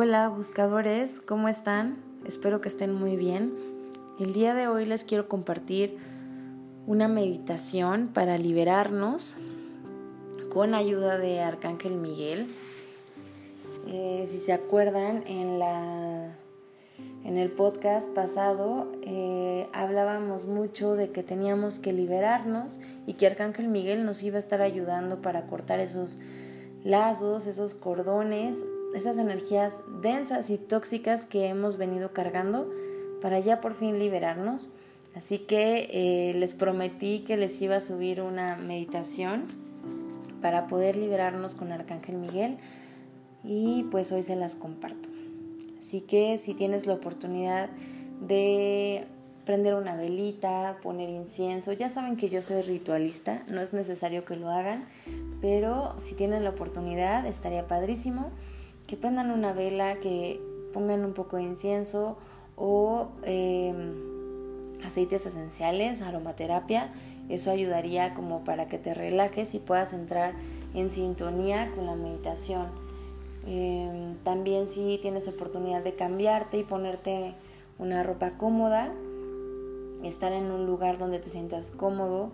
Hola buscadores, ¿cómo están? Espero que estén muy bien. El día de hoy les quiero compartir una meditación para liberarnos con ayuda de Arcángel Miguel. Eh, si se acuerdan, en, la, en el podcast pasado eh, hablábamos mucho de que teníamos que liberarnos y que Arcángel Miguel nos iba a estar ayudando para cortar esos lazos, esos cordones esas energías densas y tóxicas que hemos venido cargando para ya por fin liberarnos. Así que eh, les prometí que les iba a subir una meditación para poder liberarnos con Arcángel Miguel y pues hoy se las comparto. Así que si tienes la oportunidad de prender una velita, poner incienso, ya saben que yo soy ritualista, no es necesario que lo hagan, pero si tienen la oportunidad estaría padrísimo que prendan una vela, que pongan un poco de incienso o em, aceites esenciales, aromaterapia. Eso ayudaría como para que te relajes y puedas entrar en sintonía con la meditación. Em, también si tienes oportunidad de cambiarte y ponerte una ropa cómoda, estar en un lugar donde te sientas cómodo,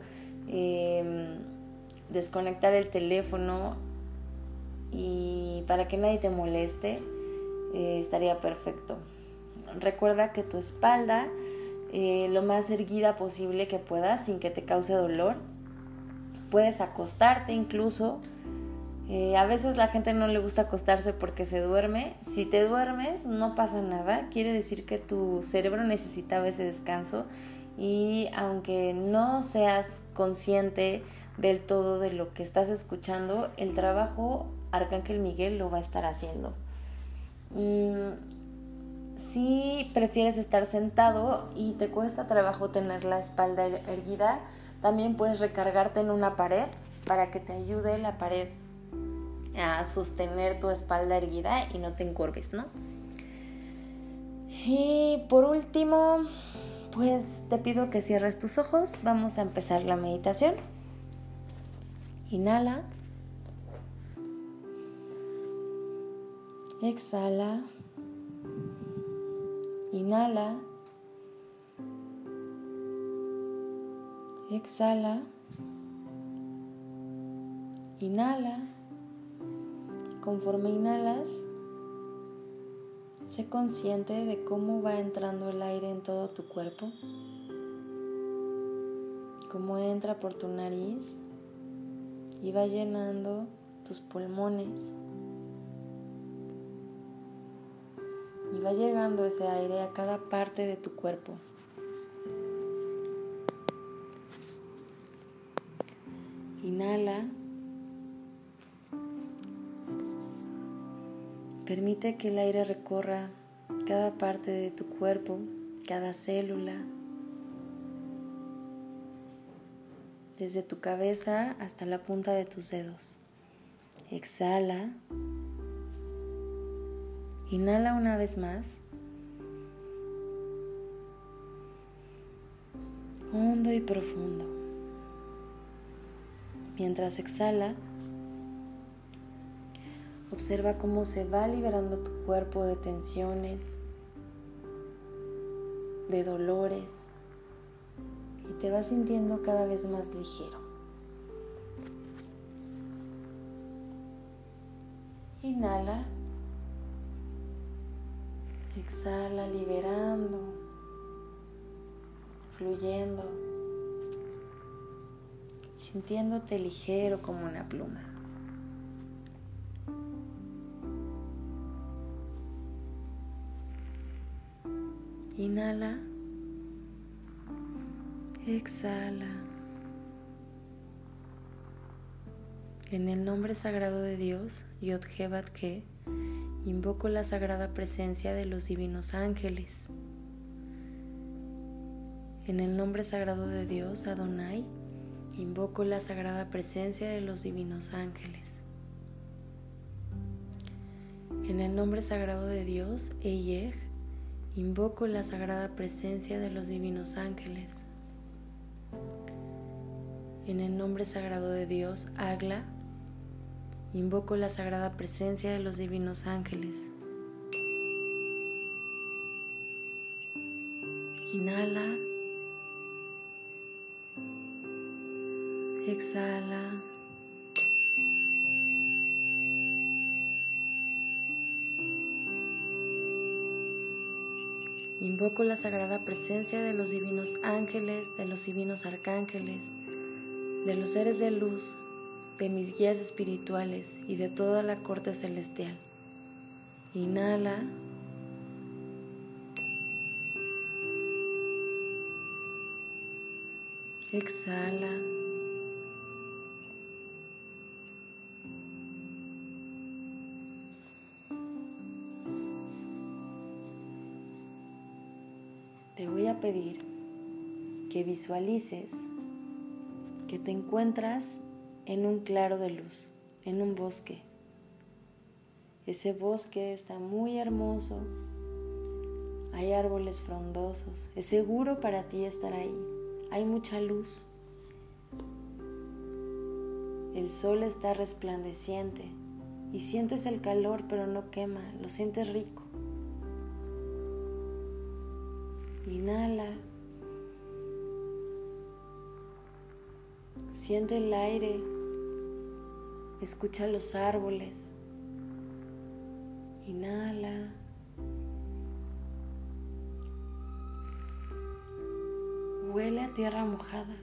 em, desconectar el teléfono y para que nadie te moleste eh, estaría perfecto. Recuerda que tu espalda eh, lo más erguida posible que puedas sin que te cause dolor. Puedes acostarte incluso. Eh, a veces la gente no le gusta acostarse porque se duerme. Si te duermes no pasa nada. Quiere decir que tu cerebro necesitaba ese descanso y aunque no seas consciente del todo de lo que estás escuchando, el trabajo Arcángel Miguel lo va a estar haciendo. Mm, si prefieres estar sentado y te cuesta trabajo tener la espalda er-, erguida, también puedes recargarte en una pared para que te ayude la pared a sostener tu espalda erguida y no te encorves, ¿no? Y por último, pues te pido que cierres tus ojos. Vamos a empezar la meditación. Inhala. Exhala. Inhala. Exhala. Inhala. Conforme inhalas, sé consciente de cómo va entrando el aire en todo tu cuerpo, cómo entra por tu nariz y va llenando tus pulmones va llegando ese aire a cada parte de tu cuerpo. Inhala. Permite que el aire recorra cada parte de tu cuerpo, cada célula, desde tu cabeza hasta la punta de tus dedos. Exhala. Inhala una vez más. Hondo y profundo. Mientras exhala, observa cómo se va liberando tu cuerpo de tensiones, de dolores y te vas sintiendo cada vez más ligero. Inhala. Exhala liberando, fluyendo, sintiéndote ligero como una pluma. Inhala. Exhala. En el nombre sagrado de Dios, Yod Ke, invoco la sagrada presencia de los divinos ángeles. En el nombre sagrado de Dios, Adonai, invoco la sagrada presencia de los divinos ángeles. En el nombre sagrado de Dios, Eyeg, invoco la sagrada presencia de los divinos ángeles. En el nombre sagrado de Dios, Agla, invoco la sagrada presencia de los divinos ángeles. Inhala. Exhala. Invoco la sagrada presencia de los divinos ángeles, de los divinos arcángeles, de los seres de luz, de mis guías espirituales y de toda la corte celestial. Inhala. Exhala. Te voy a pedir que visualices que te encuentras en un claro de luz, en un bosque. Ese bosque está muy hermoso, hay árboles frondosos, es seguro para ti estar ahí hay mucha luz. El sol está resplandeciente y sientes el calor pero no quema, lo sientes rico. Inhala. Siente el aire, escucha los árboles. Inhala. Huele a tierra mojada.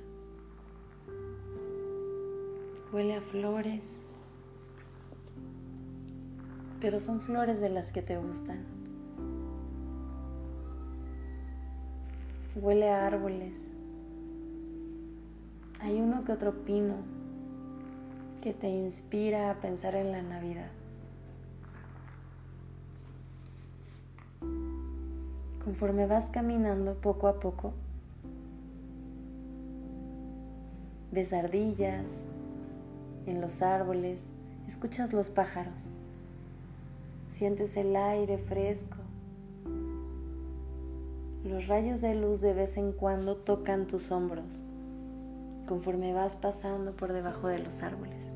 Huele a flores. Pero son flores de las que te gustan. Huele a árboles. Hay uno que otro pino que te inspira a pensar en la Navidad. Conforme vas caminando poco a poco, ves ardillas en los árboles, escuchas los pájaros, sientes el aire fresco. Los rayos de luz de vez en cuando tocan tus hombros conforme vas pasando por debajo de los árboles.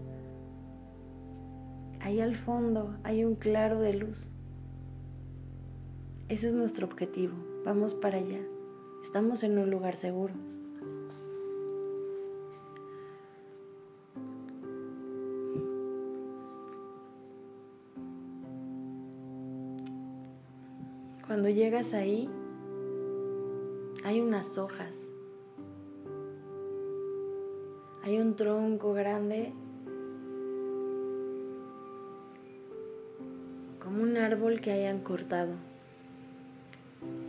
Ahí al fondo hay un claro de luz. Ese es nuestro objetivo. Vamos para allá. Estamos en un lugar seguro. Cuando llegas ahí, hay unas hojas, hay un tronco grande, como un árbol que hayan cortado.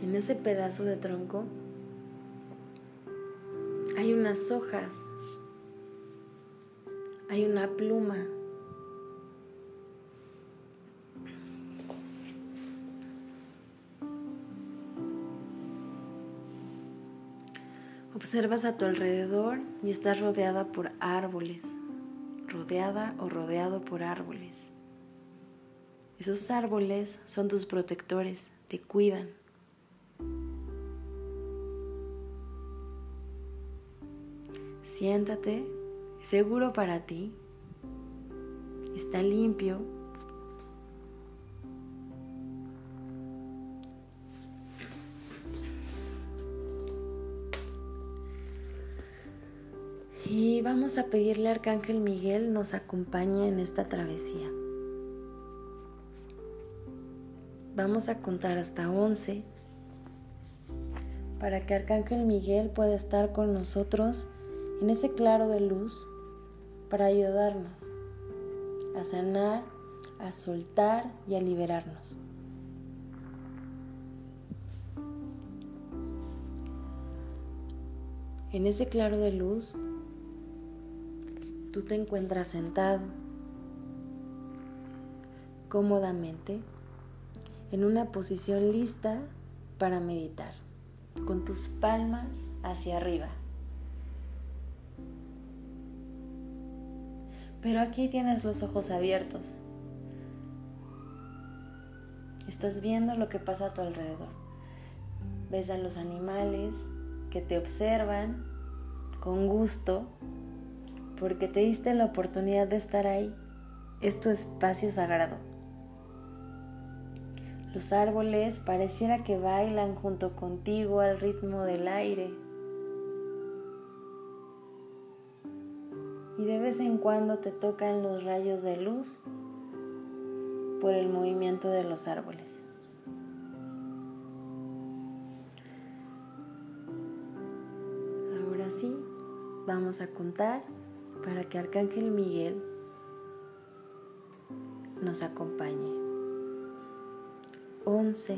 En ese pedazo de tronco hay unas hojas, hay una pluma. Observas a tu alrededor y estás rodeada por árboles, rodeada o rodeado por árboles. Esos árboles son tus protectores, te cuidan. Siéntate, seguro para ti, está limpio Y vamos a pedirle a Arcángel Miguel nos acompañe en esta travesía. Vamos a contar hasta 11 para que Arcángel Miguel pueda estar con nosotros en ese claro de luz para ayudarnos a sanar, a soltar y a liberarnos. En ese claro de luz tú te encuentras sentado cómodamente en una posición lista para meditar, con tus palmas hacia arriba. Pero aquí tienes los ojos abiertos. Estás viendo lo que pasa a tu alrededor. Ves a los animales que te observan con gusto porque te diste la oportunidad de estar ahí. Es tu espacio sagrado. Los árboles pareciera que bailan junto contigo al ritmo del aire. Y de vez en cuando te tocan los rayos de luz por el movimiento de los árboles. Ahora sí, vamos a contar para que Arcángel Miguel nos acompañe. 11,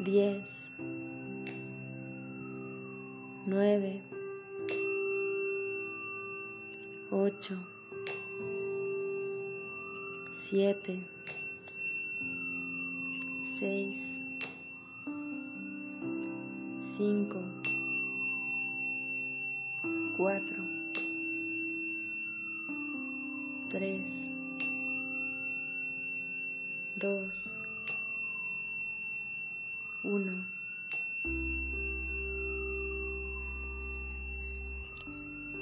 10, 9, 8, 7, 6, 5, 4, 3, 2, 1.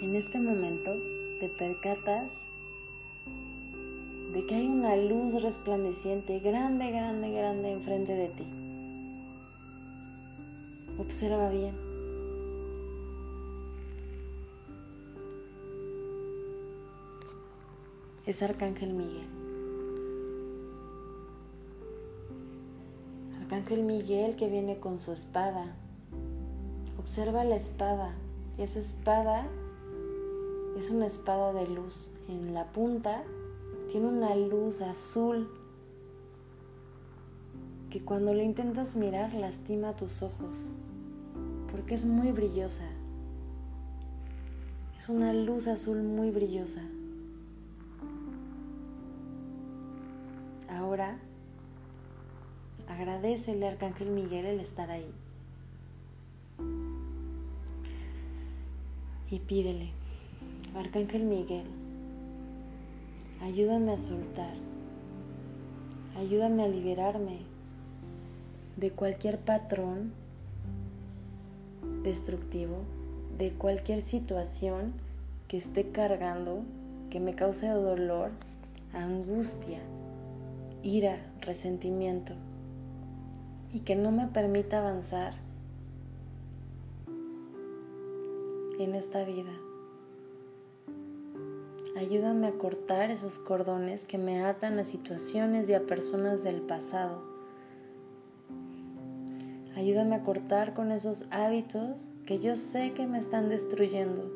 En este momento te percatas de que hay una luz resplandeciente grande, grande, grande enfrente de ti. Observa bien. Es Arcángel Miguel. Arcángel Miguel que viene con su espada. Observa la espada. Esa espada es una espada de luz. En la punta tiene una luz azul que cuando la intentas mirar lastima tus ojos porque es muy brillosa. Es una luz azul muy brillosa. Agradecele Arcángel Miguel el estar ahí. Y pídele, Arcángel Miguel, ayúdame a soltar, ayúdame a liberarme de cualquier patrón destructivo, de cualquier situación que esté cargando, que me cause dolor, angustia, ira, resentimiento y que no me permita avanzar en esta vida. Ayúdame a cortar esos cordones que me atan a situaciones y a personas del pasado. Ayúdame a cortar con esos hábitos que yo sé que me están destruyendo.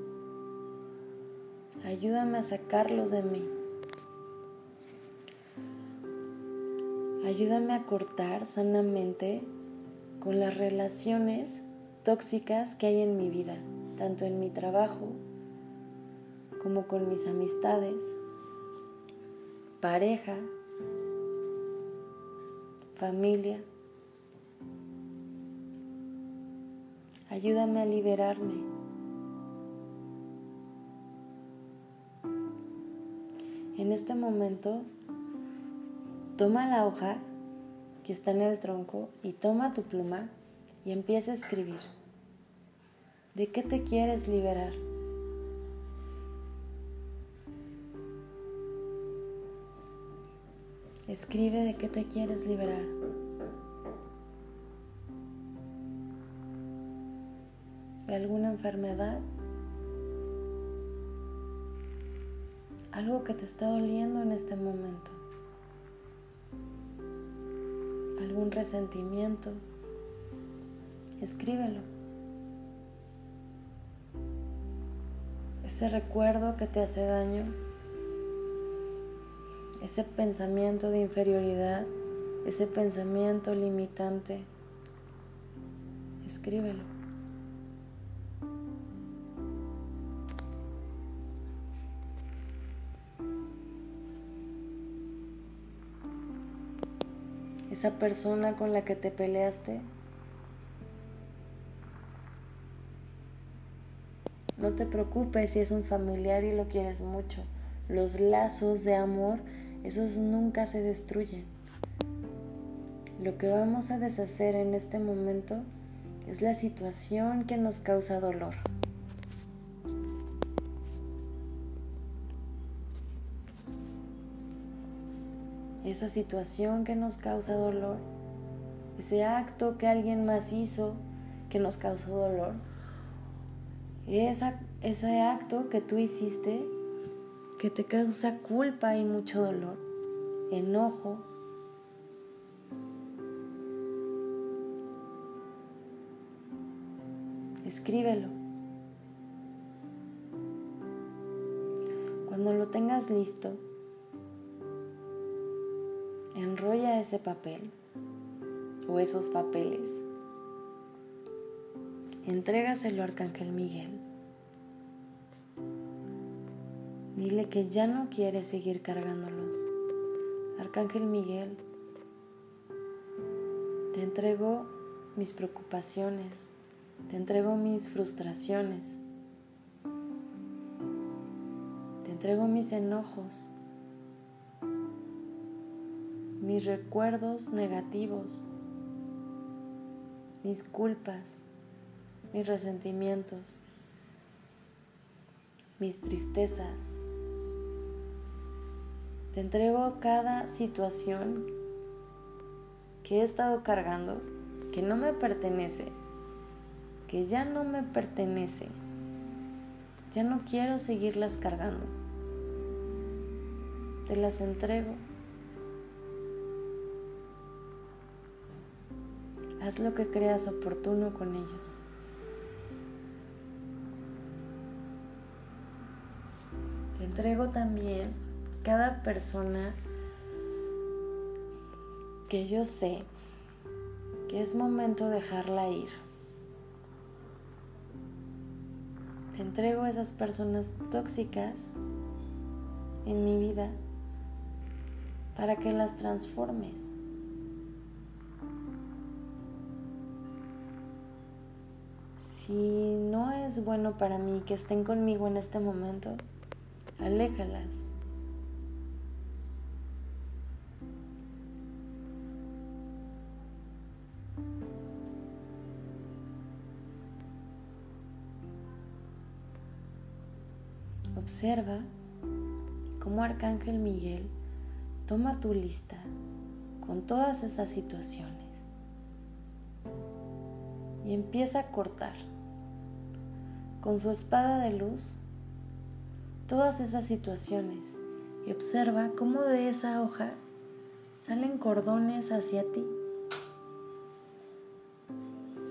Ayúdame a sacarlos de mí. Ayúdame a cortar sanamente con las relaciones tóxicas que hay en mi vida, tanto en mi trabajo como con mis amistades, pareja, familia. Ayúdame a liberarme. En este momento, toma la hoja que está en el tronco y toma tu pluma y empieza a escribir. ¿De qué te quieres liberar? Escribe de qué te quieres liberar. ¿De alguna enfermedad? Algo que te está doliendo en este momento. ¿Algún resentimiento? Escríbelo. Ese recuerdo que te hace daño ese pensamiento de inferioridad, ese pensamiento limitante, escríbelo. Esa persona con la que te peleaste, no te preocupes si es un familiar y lo quieres mucho. Los lazos de amor esos nunca se destruyen. Lo que vamos a deshacer en este momento es la situación que nos causa dolor. Esa situación que nos causa dolor, ese acto que alguien más hizo que nos causó dolor, ese acto que tú hiciste que te causa culpa y mucho dolor, enojo. Escríbelo. Cuando lo tengas listo, enrolla ese papel o esos papeles. Entrégaselo a Arcángel Miguel. Dile que ya no quiere seguir cargándolos. Arcángel Miguel, te entrego mis preocupaciones, te entrego mis frustraciones, te entrego mis enojos, mis recuerdos negativos, mis culpas, mis resentimientos, mis tristezas, te entrego cada situación que he estado cargando, que no me pertenece, que ya no me pertenece. Ya no quiero seguirlas cargando. Te las entrego. Haz lo que creas oportuno con ellos. Te entrego también cada persona que yo sé que es momento de dejarla ir. Te entrego a esas personas tóxicas en mi vida para que las transformes. Si no es bueno para mí que estén conmigo en este momento, aléjalas. Observa cómo Arcángel Miguel toma tu lista con todas esas situaciones y empieza a cortar con su espada de luz todas esas situaciones y observa cómo de esa hoja salen cordones hacia ti.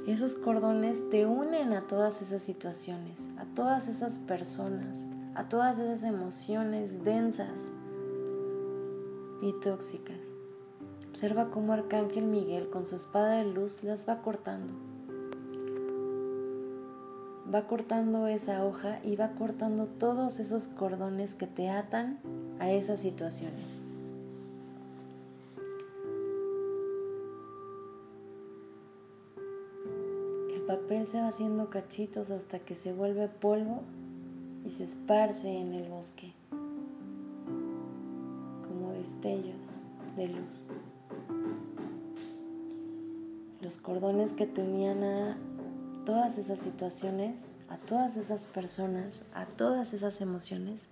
Esos cordones te unen a todas esas situaciones, a todas esas personas, a todas esas emociones densas y tóxicas. Observa cómo Arcángel Miguel con su espada de luz las va cortando. Va cortando esa hoja y va cortando todos esos cordones que te atan a esas situaciones. El papel se va haciendo cachitos hasta que se vuelve polvo y se esparce en el bosque como destellos de luz. Los cordones que te unían a todas esas situaciones, a todas esas personas, a todas esas emociones,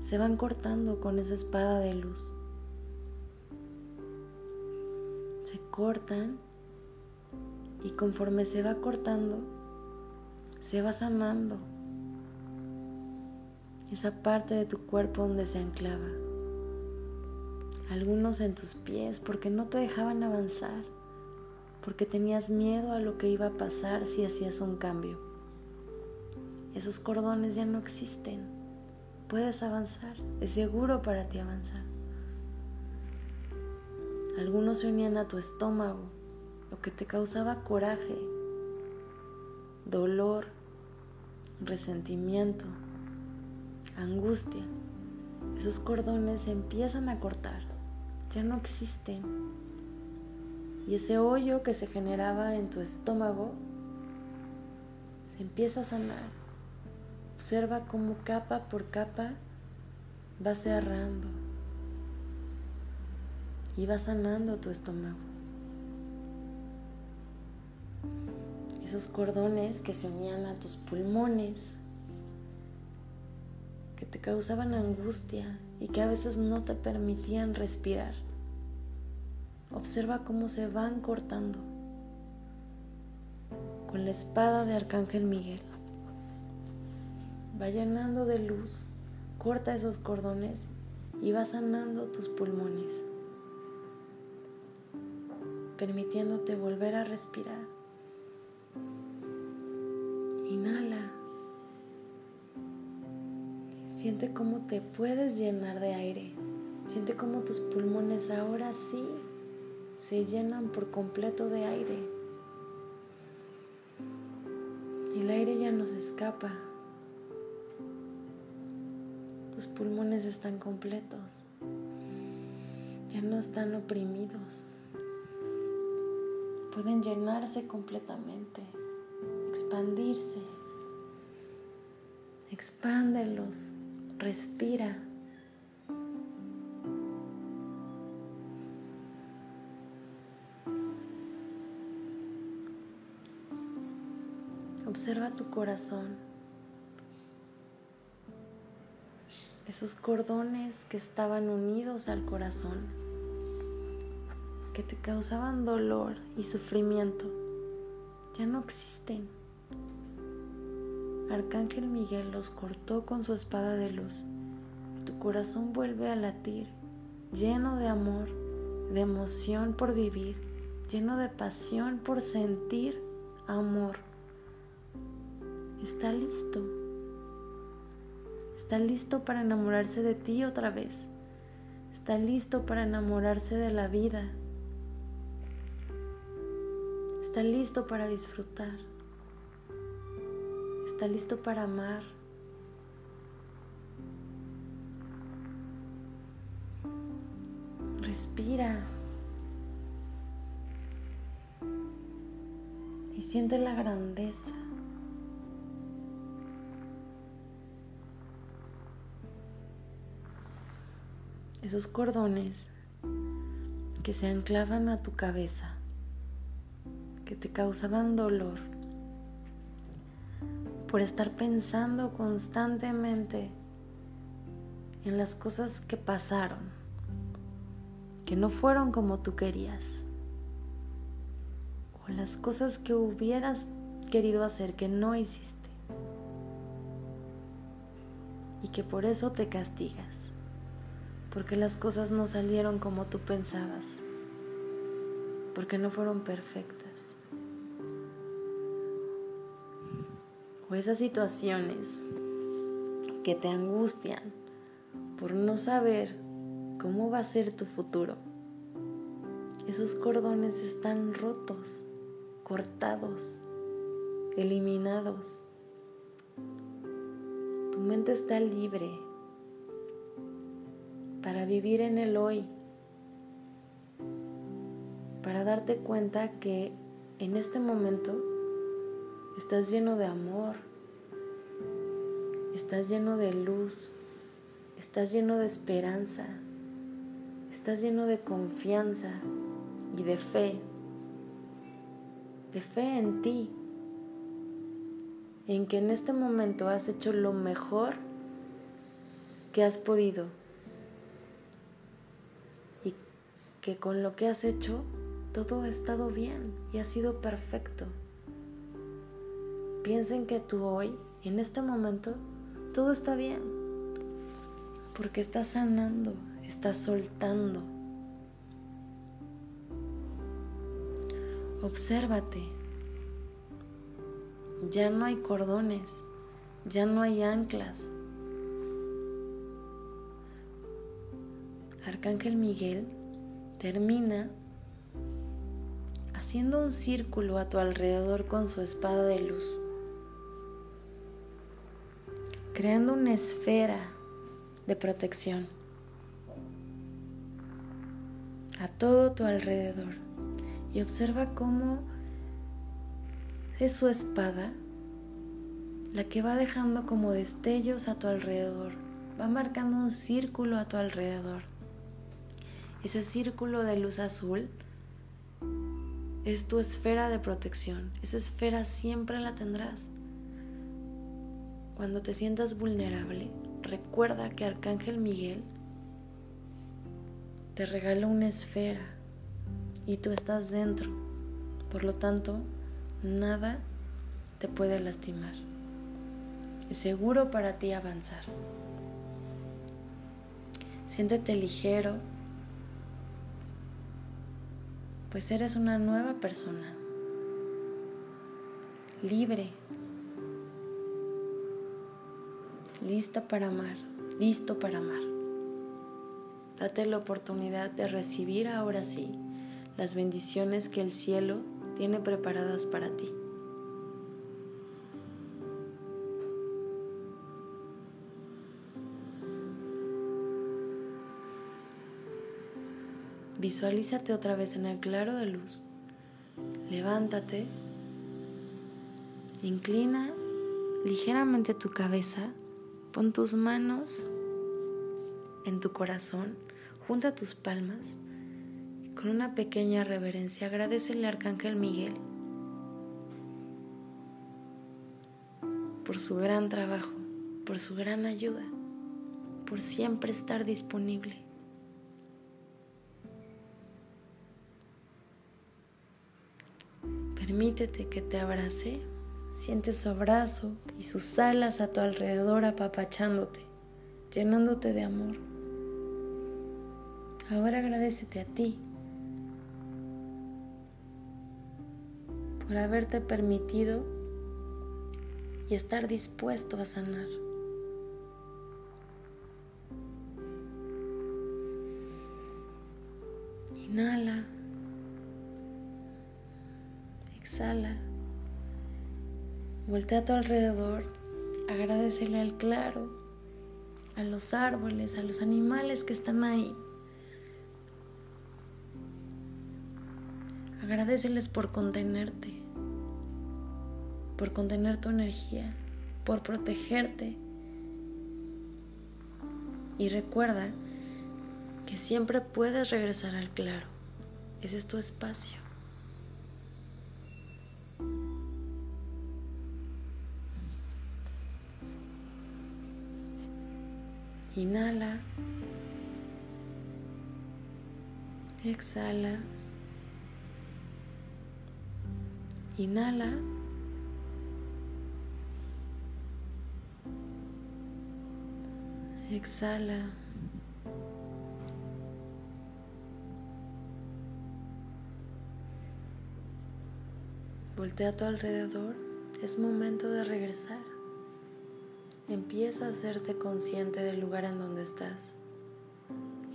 se van cortando con esa espada de luz. Se cortan y conforme se va cortando, se va sanando esa parte de tu cuerpo donde se anclaba. Algunos en tus pies porque no te dejaban avanzar, porque tenías miedo a lo que iba a pasar si hacías un cambio. Esos cordones ya no existen. Puedes avanzar, es seguro para ti avanzar. Algunos se unían a tu estómago, lo que te causaba coraje, dolor, resentimiento, angustia. Esos cordones se empiezan a cortar, ya no existen. Y ese hoyo que se generaba en tu estómago se empieza a sanar. Observa cómo capa por capa va cerrando y va sanando tu estómago. esos cordones que se unían a tus pulmones, que te causaban angustia y que a veces no te permitían respirar. Observa cómo se van cortando con la espada de Arcángel Miguel. Va llenando de luz, corta esos cordones y va sanando tus pulmones, permitiéndote volver a respirar. Inhala. Siente cómo te puedes llenar de aire. Siente cómo tus pulmones ahora sí se llenan por completo de aire. El aire ya no se escapa. Tus pulmones están completos. Ya no están oprimidos. Pueden llenarse completamente, expandirse. Expándelos, respira. Observa tu corazón, esos cordones que estaban unidos al corazón, que te causaban dolor y sufrimiento, ya no existen. Arcángel Miguel los cortó con su espada de luz. Tu corazón vuelve a latir, lleno de amor, de emoción por vivir, lleno de pasión por sentir amor está listo. Está listo para enamorarse de ti otra vez. Está listo para enamorarse de la vida. Está listo para disfrutar. Está listo para amar. Respira. Y siente la grandeza esos cordones que se anclaban a tu cabeza, que te causaban dolor por estar pensando constantemente en las cosas que pasaron, que no fueron como tú querías, o las cosas que hubieras querido hacer que no hiciste, y que por eso te castigas porque las cosas no salieron como tú pensabas, porque no fueron perfectas. O esas situaciones que te angustian por no saber cómo va a ser tu futuro. Esos cordones están rotos, cortados, eliminados. Tu mente está libre para vivir en el hoy, para darte cuenta que en este momento estás lleno de amor, estás lleno de luz, estás lleno de esperanza, estás lleno de confianza y de fe, de fe en ti, en que en este momento has hecho lo mejor que has podido que con lo que has hecho todo ha estado bien y ha sido perfecto. Piensen que tú hoy, en este momento, todo está bien, porque estás sanando, estás soltando. Obsérvate. Ya no hay cordones, ya no hay anclas. Arcángel Miguel termina haciendo un círculo a tu alrededor con su espada de luz, creando una esfera de protección a todo tu alrededor. Y observa cómo es su espada la que va dejando como destellos a tu alrededor, va marcando un círculo a tu alrededor ese círculo de luz azul es tu esfera de protección. Esa esfera siempre la tendrás. Cuando te sientas vulnerable, recuerda que Arcángel Miguel te regala una esfera y tú estás dentro. Por lo tanto, nada te puede lastimar. Es seguro para ti avanzar. Siéntete ligero, pues eres una nueva persona, libre, lista para amar, listo para amar. Date la oportunidad de recibir ahora sí las bendiciones que el cielo tiene preparadas para ti. Visualízate otra vez en el claro de luz. Levántate. Inclina ligeramente tu cabeza. Pon tus manos en tu corazón. Junta tus palmas. Con una pequeña reverencia agradecele al Arcángel Miguel por su gran trabajo, por su gran ayuda, por siempre estar disponible. Permítete que te abrace, siente su abrazo y sus alas a tu alrededor apapachándote, llenándote de amor. Ahora agradecete a ti por haberte permitido y estar dispuesto a sanar. Inhala. Exhala. Voltea a tu alrededor. Agradecele al claro, a los árboles, a los animales que están ahí. Agradeceles por contenerte, por contener tu energía, por protegerte. Y recuerda que siempre puedes regresar al claro. Ese es tu espacio. Inhala. Exhala. Inhala. Exhala. Voltea a tu alrededor. Es momento de regresar. Empieza a hacerte consciente del lugar en donde estás.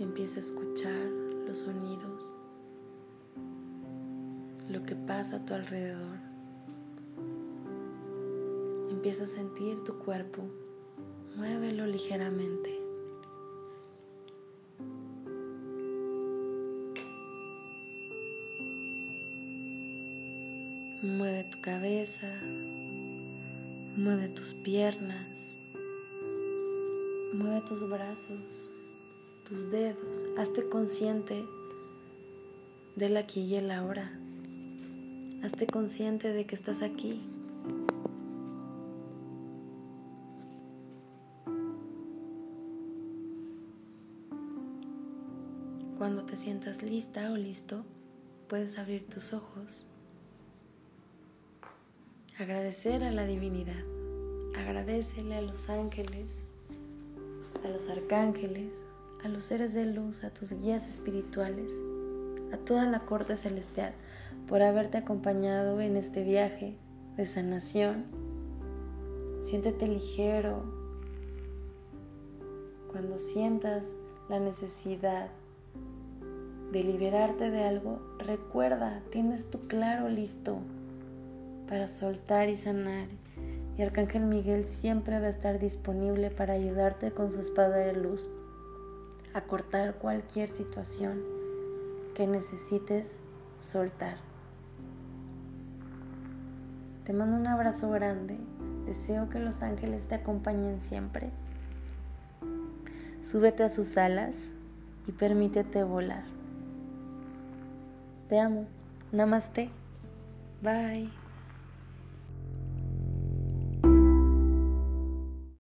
Empieza a escuchar los sonidos, lo que pasa a tu alrededor. Empieza a sentir tu cuerpo. Muévelo ligeramente. Mueve tu cabeza, mueve tus piernas, Mueve tus brazos, tus dedos, hazte consciente del aquí y el ahora. Hazte consciente de que estás aquí. Cuando te sientas lista o listo, puedes abrir tus ojos. Agradecer a la divinidad. Agradecele a los ángeles los arcángeles, a los seres de luz, a tus guías espirituales, a toda la corte celestial por haberte acompañado en este viaje de sanación. Siéntete ligero cuando sientas la necesidad de liberarte de algo, recuerda, tienes tu claro listo para soltar y sanar y Arcángel Miguel siempre va a estar disponible para ayudarte con su espada de luz a cortar cualquier situación que necesites soltar. Te mando un abrazo grande, deseo que los ángeles te acompañen siempre. Súbete a sus alas y permítete volar. Te amo. Namaste. Bye.